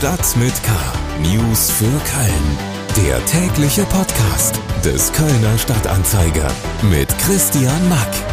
Stadt mit K. News für Köln. Der tägliche Podcast des Kölner Stadtanzeiger mit Christian Mack.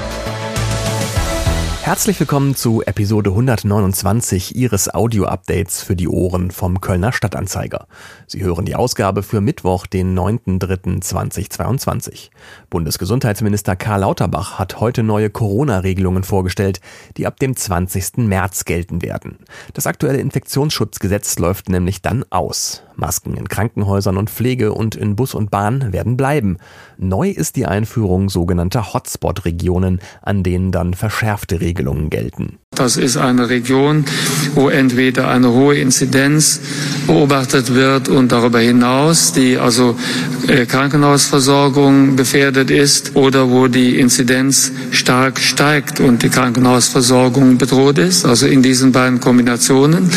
Herzlich willkommen zu Episode 129 Ihres Audio-Updates für die Ohren vom Kölner Stadtanzeiger. Sie hören die Ausgabe für Mittwoch, den 9.3.2022. Bundesgesundheitsminister Karl Lauterbach hat heute neue Corona-Regelungen vorgestellt, die ab dem 20. März gelten werden. Das aktuelle Infektionsschutzgesetz läuft nämlich dann aus. Masken in Krankenhäusern und Pflege und in Bus und Bahn werden bleiben. Neu ist die Einführung sogenannter Hotspot-Regionen, an denen dann verschärfte Regelungen gelten. Das ist eine Region, wo entweder eine hohe Inzidenz beobachtet wird und darüber hinaus die also Krankenhausversorgung gefährdet ist oder wo die Inzidenz stark steigt und die Krankenhausversorgung bedroht ist, also in diesen beiden Kombinationen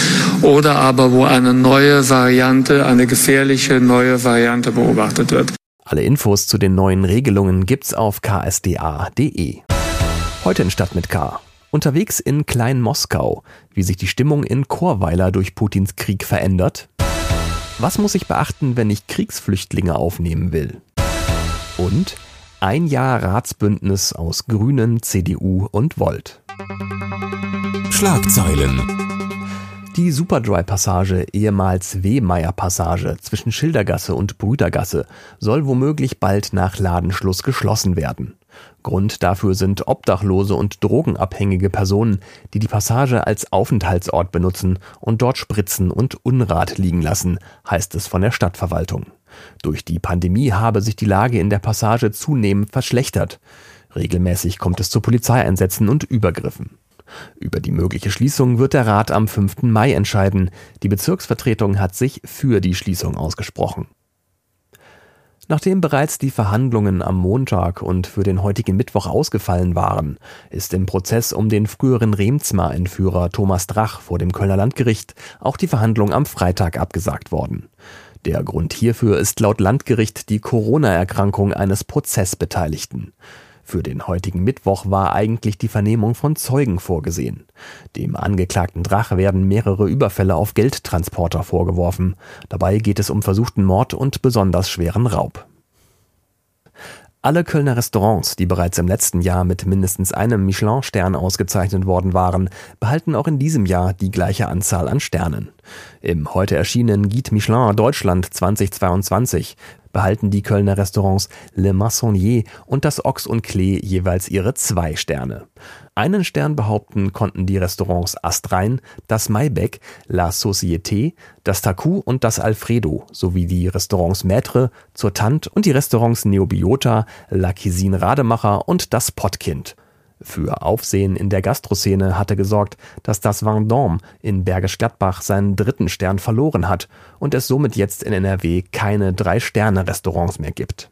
oder aber wo eine neue Variante, eine gefährliche neue Variante beobachtet wird. Alle Infos zu den neuen Regelungen gibt's auf ksda.de. Heute in Stadt mit K. Unterwegs in Klein Moskau, wie sich die Stimmung in Chorweiler durch Putins Krieg verändert. Was muss ich beachten, wenn ich Kriegsflüchtlinge aufnehmen will? Und ein Jahr Ratsbündnis aus Grünen, CDU und Volt. Schlagzeilen. Die Superdry-Passage, ehemals Wehmeier-Passage zwischen Schildergasse und Brüdergasse, soll womöglich bald nach Ladenschluss geschlossen werden. Grund dafür sind obdachlose und drogenabhängige Personen, die die Passage als Aufenthaltsort benutzen und dort Spritzen und Unrat liegen lassen, heißt es von der Stadtverwaltung. Durch die Pandemie habe sich die Lage in der Passage zunehmend verschlechtert. Regelmäßig kommt es zu Polizeieinsätzen und Übergriffen. Über die mögliche Schließung wird der Rat am 5. Mai entscheiden. Die Bezirksvertretung hat sich für die Schließung ausgesprochen. Nachdem bereits die Verhandlungen am Montag und für den heutigen Mittwoch ausgefallen waren, ist im Prozess um den früheren Remzma-Entführer Thomas Drach vor dem Kölner Landgericht auch die Verhandlung am Freitag abgesagt worden. Der Grund hierfür ist laut Landgericht die Corona-Erkrankung eines Prozessbeteiligten. Für den heutigen Mittwoch war eigentlich die Vernehmung von Zeugen vorgesehen. Dem angeklagten Drach werden mehrere Überfälle auf Geldtransporter vorgeworfen. Dabei geht es um versuchten Mord und besonders schweren Raub. Alle Kölner Restaurants, die bereits im letzten Jahr mit mindestens einem Michelin-Stern ausgezeichnet worden waren, behalten auch in diesem Jahr die gleiche Anzahl an Sternen. Im heute erschienenen Guide Michelin Deutschland 2022 behalten die Kölner Restaurants Le Maçonnier und das Ochs und Klee jeweils ihre zwei Sterne. Einen Stern behaupten konnten die Restaurants Astrein, das Maibeck, La Société, das Taku und das Alfredo sowie die Restaurants Maître, Zur Tant und die Restaurants Neobiota, La Cuisine Rademacher und das Pottkind. Für Aufsehen in der Gastroszene hatte gesorgt, dass das Vendôme in Bergisch Gladbach seinen dritten Stern verloren hat und es somit jetzt in NRW keine Drei-Sterne-Restaurants mehr gibt.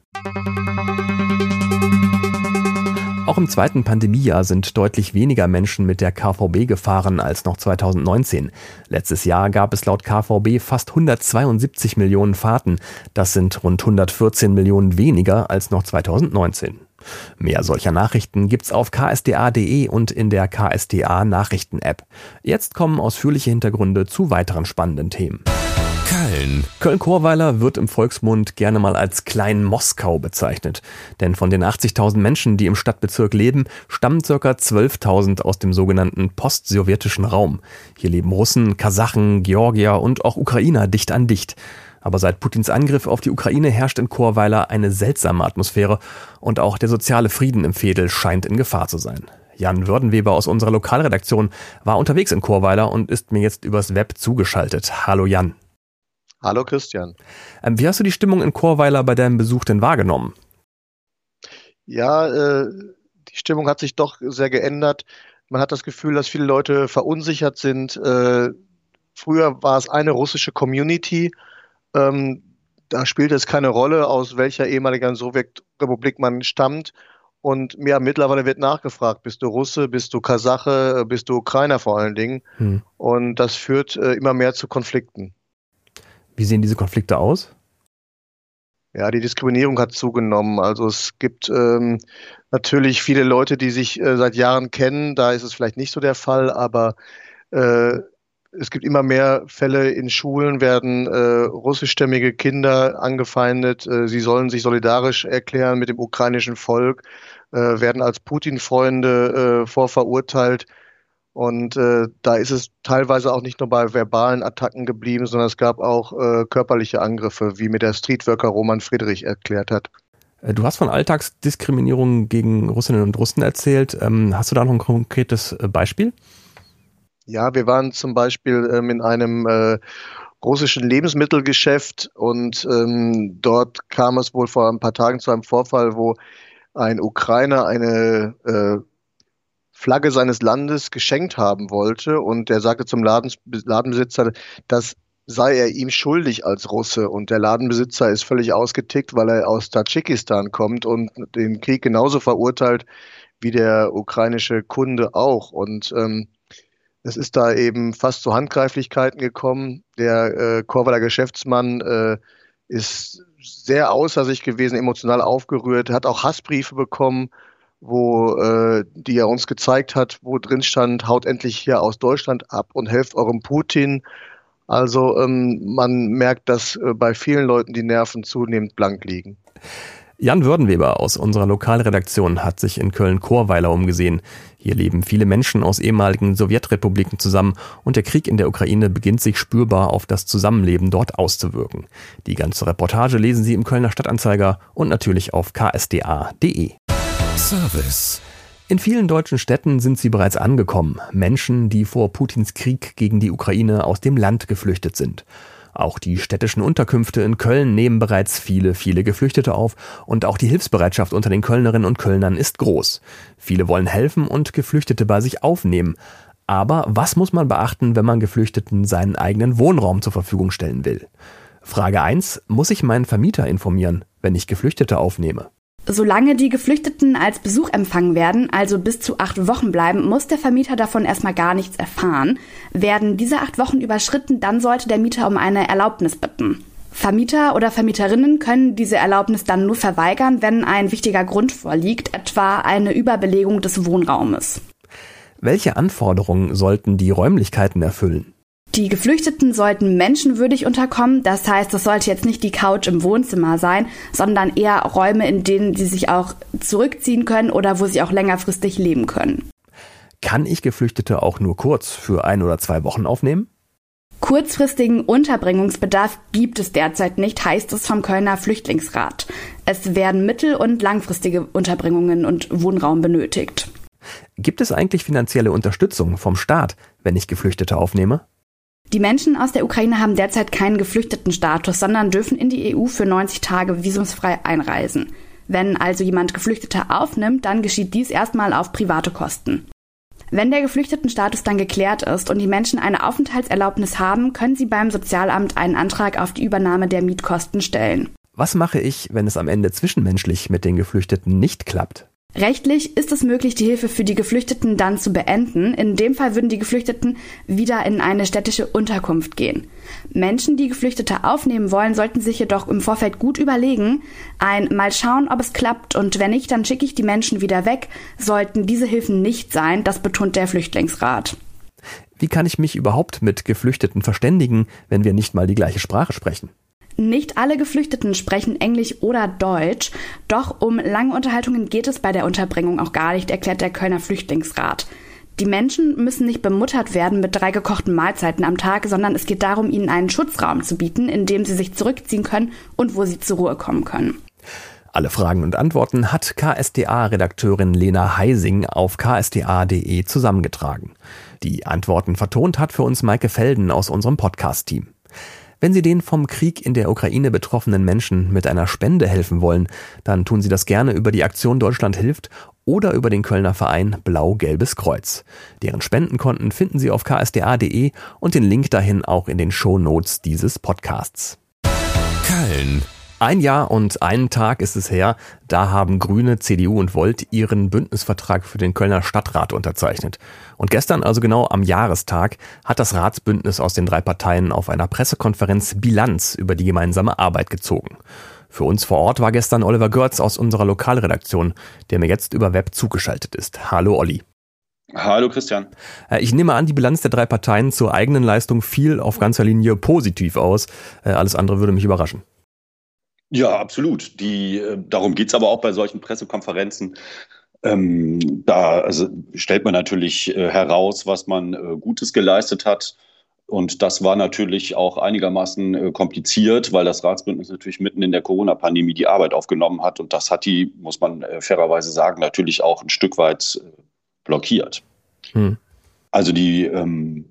Auch im zweiten Pandemiejahr sind deutlich weniger Menschen mit der KVB gefahren als noch 2019. Letztes Jahr gab es laut KVB fast 172 Millionen Fahrten. Das sind rund 114 Millionen weniger als noch 2019. Mehr solcher Nachrichten gibt's auf ksda.de und in der KSDA Nachrichten-App. Jetzt kommen ausführliche Hintergründe zu weiteren spannenden Themen. Köln. Köln-Chorweiler wird im Volksmund gerne mal als Klein Moskau bezeichnet. Denn von den 80.000 Menschen, die im Stadtbezirk leben, stammen ca. 12.000 aus dem sogenannten postsowjetischen Raum. Hier leben Russen, Kasachen, Georgier und auch Ukrainer dicht an dicht. Aber seit Putins Angriff auf die Ukraine herrscht in Chorweiler eine seltsame Atmosphäre und auch der soziale Frieden im Fädel scheint in Gefahr zu sein. Jan Würdenweber aus unserer Lokalredaktion war unterwegs in Chorweiler und ist mir jetzt übers Web zugeschaltet. Hallo Jan. Hallo Christian. Ähm, wie hast du die Stimmung in Chorweiler bei deinem Besuch denn wahrgenommen? Ja, äh, die Stimmung hat sich doch sehr geändert. Man hat das Gefühl, dass viele Leute verunsichert sind. Äh, früher war es eine russische Community. Ähm, da spielte es keine Rolle, aus welcher ehemaligen Sowjetrepublik man stammt. Und ja, mittlerweile wird nachgefragt, bist du Russe, bist du Kasache, bist du Ukrainer vor allen Dingen. Hm. Und das führt äh, immer mehr zu Konflikten. Wie sehen diese Konflikte aus? Ja, die Diskriminierung hat zugenommen. Also es gibt ähm, natürlich viele Leute, die sich äh, seit Jahren kennen. Da ist es vielleicht nicht so der Fall, aber äh, es gibt immer mehr Fälle in Schulen, werden äh, russischstämmige Kinder angefeindet. Äh, sie sollen sich solidarisch erklären mit dem ukrainischen Volk, äh, werden als Putin-Freunde äh, vorverurteilt. Und äh, da ist es teilweise auch nicht nur bei verbalen Attacken geblieben, sondern es gab auch äh, körperliche Angriffe, wie mir der Streetworker Roman Friedrich erklärt hat. Du hast von Alltagsdiskriminierung gegen Russinnen und Russen erzählt. Ähm, hast du da noch ein konkretes Beispiel? Ja, wir waren zum Beispiel ähm, in einem äh, russischen Lebensmittelgeschäft und ähm, dort kam es wohl vor ein paar Tagen zu einem Vorfall, wo ein Ukrainer eine äh, Flagge seines Landes geschenkt haben wollte und der sagte zum Laden, Ladenbesitzer, das sei er ihm schuldig als Russe. Und der Ladenbesitzer ist völlig ausgetickt, weil er aus Tadschikistan kommt und den Krieg genauso verurteilt wie der ukrainische Kunde auch. Und ähm, es ist da eben fast zu Handgreiflichkeiten gekommen. Der äh, Korvaler Geschäftsmann äh, ist sehr außer sich gewesen, emotional aufgerührt, hat auch Hassbriefe bekommen, wo äh, die er uns gezeigt hat, wo drin stand, haut endlich hier aus Deutschland ab und helft eurem Putin. Also ähm, man merkt, dass äh, bei vielen Leuten die Nerven zunehmend blank liegen. Jan Würdenweber aus unserer Lokalredaktion hat sich in Köln-Chorweiler umgesehen. Hier leben viele Menschen aus ehemaligen Sowjetrepubliken zusammen und der Krieg in der Ukraine beginnt sich spürbar auf das Zusammenleben dort auszuwirken. Die ganze Reportage lesen Sie im Kölner Stadtanzeiger und natürlich auf ksda.de. Service. In vielen deutschen Städten sind sie bereits angekommen. Menschen, die vor Putins Krieg gegen die Ukraine aus dem Land geflüchtet sind. Auch die städtischen Unterkünfte in Köln nehmen bereits viele, viele Geflüchtete auf und auch die Hilfsbereitschaft unter den Kölnerinnen und Kölnern ist groß. Viele wollen helfen und Geflüchtete bei sich aufnehmen. Aber was muss man beachten, wenn man Geflüchteten seinen eigenen Wohnraum zur Verfügung stellen will? Frage 1. Muss ich meinen Vermieter informieren, wenn ich Geflüchtete aufnehme? Solange die Geflüchteten als Besuch empfangen werden, also bis zu acht Wochen bleiben, muss der Vermieter davon erstmal gar nichts erfahren. Werden diese acht Wochen überschritten, dann sollte der Mieter um eine Erlaubnis bitten. Vermieter oder Vermieterinnen können diese Erlaubnis dann nur verweigern, wenn ein wichtiger Grund vorliegt, etwa eine Überbelegung des Wohnraumes. Welche Anforderungen sollten die Räumlichkeiten erfüllen? Die Geflüchteten sollten menschenwürdig unterkommen. Das heißt, das sollte jetzt nicht die Couch im Wohnzimmer sein, sondern eher Räume, in denen sie sich auch zurückziehen können oder wo sie auch längerfristig leben können. Kann ich Geflüchtete auch nur kurz für ein oder zwei Wochen aufnehmen? Kurzfristigen Unterbringungsbedarf gibt es derzeit nicht, heißt es vom Kölner Flüchtlingsrat. Es werden mittel- und langfristige Unterbringungen und Wohnraum benötigt. Gibt es eigentlich finanzielle Unterstützung vom Staat, wenn ich Geflüchtete aufnehme? Die Menschen aus der Ukraine haben derzeit keinen Geflüchtetenstatus, sondern dürfen in die EU für 90 Tage visumsfrei einreisen. Wenn also jemand Geflüchtete aufnimmt, dann geschieht dies erstmal auf private Kosten. Wenn der Geflüchtetenstatus dann geklärt ist und die Menschen eine Aufenthaltserlaubnis haben, können sie beim Sozialamt einen Antrag auf die Übernahme der Mietkosten stellen. Was mache ich, wenn es am Ende zwischenmenschlich mit den Geflüchteten nicht klappt? Rechtlich ist es möglich, die Hilfe für die Geflüchteten dann zu beenden. In dem Fall würden die Geflüchteten wieder in eine städtische Unterkunft gehen. Menschen, die Geflüchtete aufnehmen wollen, sollten sich jedoch im Vorfeld gut überlegen, ein mal schauen, ob es klappt und wenn nicht, dann schicke ich die Menschen wieder weg, sollten diese Hilfen nicht sein, das betont der Flüchtlingsrat. Wie kann ich mich überhaupt mit Geflüchteten verständigen, wenn wir nicht mal die gleiche Sprache sprechen? Nicht alle Geflüchteten sprechen Englisch oder Deutsch, doch um lange Unterhaltungen geht es bei der Unterbringung auch gar nicht, erklärt der Kölner Flüchtlingsrat. Die Menschen müssen nicht bemuttert werden mit drei gekochten Mahlzeiten am Tag, sondern es geht darum, ihnen einen Schutzraum zu bieten, in dem sie sich zurückziehen können und wo sie zur Ruhe kommen können. Alle Fragen und Antworten hat KSDA-Redakteurin Lena Heising auf ksda.de zusammengetragen. Die Antworten vertont hat für uns Maike Felden aus unserem Podcast-Team. Wenn Sie den vom Krieg in der Ukraine betroffenen Menschen mit einer Spende helfen wollen, dann tun Sie das gerne über die Aktion Deutschland hilft oder über den Kölner Verein Blau-Gelbes Kreuz. Deren Spendenkonten finden Sie auf ksda.de und den Link dahin auch in den Show Notes dieses Podcasts. Köln ein Jahr und einen Tag ist es her, da haben Grüne, CDU und Volt ihren Bündnisvertrag für den Kölner Stadtrat unterzeichnet. Und gestern, also genau am Jahrestag, hat das Ratsbündnis aus den drei Parteien auf einer Pressekonferenz Bilanz über die gemeinsame Arbeit gezogen. Für uns vor Ort war gestern Oliver Görz aus unserer Lokalredaktion, der mir jetzt über Web zugeschaltet ist. Hallo Olli. Hallo Christian. Äh, ich nehme an, die Bilanz der drei Parteien zur eigenen Leistung fiel auf ganzer Linie positiv aus. Äh, alles andere würde mich überraschen. Ja, absolut. Die, äh, darum geht's aber auch bei solchen Pressekonferenzen. Ähm, da also stellt man natürlich äh, heraus, was man äh, Gutes geleistet hat. Und das war natürlich auch einigermaßen äh, kompliziert, weil das Ratsbündnis natürlich mitten in der Corona-Pandemie die Arbeit aufgenommen hat. Und das hat die, muss man äh, fairerweise sagen, natürlich auch ein Stück weit äh, blockiert. Hm. Also die ähm,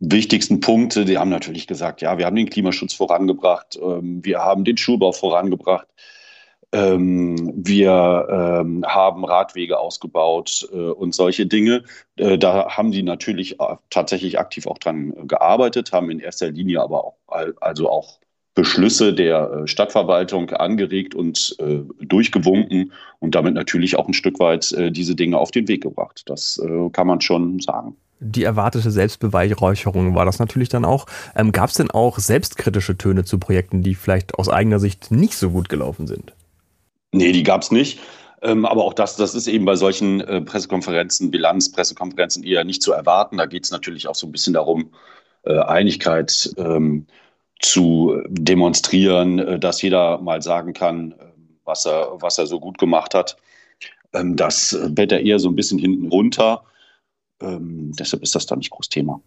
wichtigsten Punkte, die haben natürlich gesagt, ja, wir haben den Klimaschutz vorangebracht, ähm, wir haben den Schulbau vorangebracht, ähm, wir ähm, haben Radwege ausgebaut äh, und solche Dinge. Äh, da haben die natürlich tatsächlich aktiv auch dran gearbeitet, haben in erster Linie aber auch, also auch Beschlüsse der äh, Stadtverwaltung angeregt und äh, durchgewunken und damit natürlich auch ein Stück weit äh, diese Dinge auf den Weg gebracht. Das äh, kann man schon sagen. Die erwartete Selbstbeweihräucherung war das natürlich dann auch. Ähm, Gab es denn auch selbstkritische Töne zu Projekten, die vielleicht aus eigener Sicht nicht so gut gelaufen sind? Nee, die gab es nicht. Ähm, aber auch das, das ist eben bei solchen äh, Pressekonferenzen, Bilanzpressekonferenzen eher nicht zu erwarten. Da geht es natürlich auch so ein bisschen darum, äh, Einigkeit ähm, zu demonstrieren, äh, dass jeder mal sagen kann, äh, was er, was er so gut gemacht hat. Ähm, das fällt er eher so ein bisschen hinten runter. Ähm, deshalb ist das da nicht groß Thema.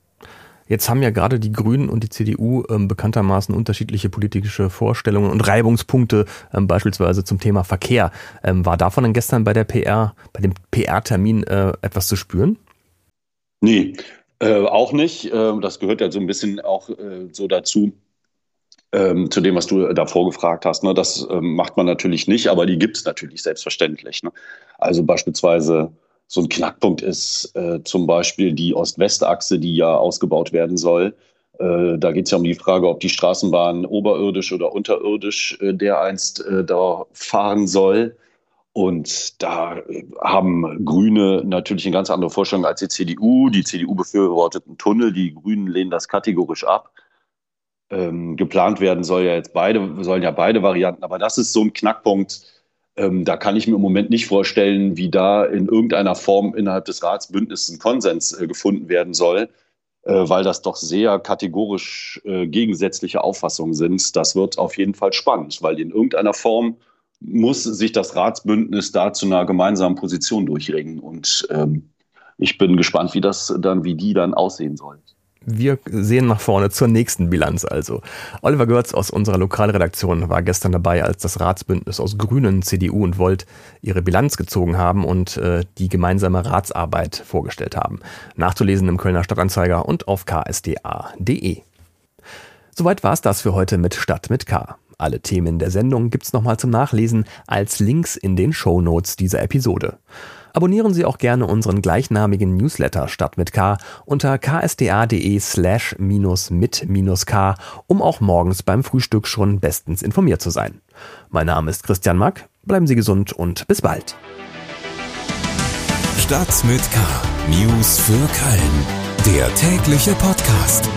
Jetzt haben ja gerade die Grünen und die CDU ähm, bekanntermaßen unterschiedliche politische Vorstellungen und Reibungspunkte, ähm, beispielsweise zum Thema Verkehr. Ähm, war davon dann gestern bei der PR, bei dem PR-Termin äh, etwas zu spüren? Nee, äh, auch nicht. Äh, das gehört ja so ein bisschen auch äh, so dazu. Ähm, zu dem, was du davor gefragt hast. Ne? Das ähm, macht man natürlich nicht, aber die gibt es natürlich selbstverständlich. Ne? Also beispielsweise so ein Knackpunkt ist äh, zum Beispiel die Ost-West-Achse, die ja ausgebaut werden soll. Äh, da geht es ja um die Frage, ob die Straßenbahn oberirdisch oder unterirdisch äh, dereinst äh, da fahren soll. Und da äh, haben Grüne natürlich eine ganz andere Vorstellung als die CDU. Die CDU befürwortet einen Tunnel, die Grünen lehnen das kategorisch ab. Ähm, geplant werden soll ja jetzt beide, sollen ja beide Varianten, aber das ist so ein Knackpunkt, ähm, da kann ich mir im Moment nicht vorstellen, wie da in irgendeiner Form innerhalb des Ratsbündnisses ein Konsens äh, gefunden werden soll, äh, weil das doch sehr kategorisch äh, gegensätzliche Auffassungen sind. Das wird auf jeden Fall spannend, weil in irgendeiner Form muss sich das Ratsbündnis da zu einer gemeinsamen Position durchringen. Und ähm, ich bin gespannt, wie das dann, wie die dann aussehen soll. Wir sehen nach vorne zur nächsten Bilanz also. Oliver Görz aus unserer Lokalredaktion war gestern dabei, als das Ratsbündnis aus Grünen, CDU und Volt ihre Bilanz gezogen haben und äh, die gemeinsame Ratsarbeit vorgestellt haben. Nachzulesen im Kölner Stadtanzeiger und auf ksda.de. Soweit war es das für heute mit Stadt mit K. Alle Themen der Sendung gibt's nochmal zum Nachlesen als Links in den Show Notes dieser Episode. Abonnieren Sie auch gerne unseren gleichnamigen Newsletter Stadt mit K unter ksda.de slash minus mit minus K, um auch morgens beim Frühstück schon bestens informiert zu sein. Mein Name ist Christian Mack, bleiben Sie gesund und bis bald. Stadt mit K. News für Köln. Der tägliche Podcast.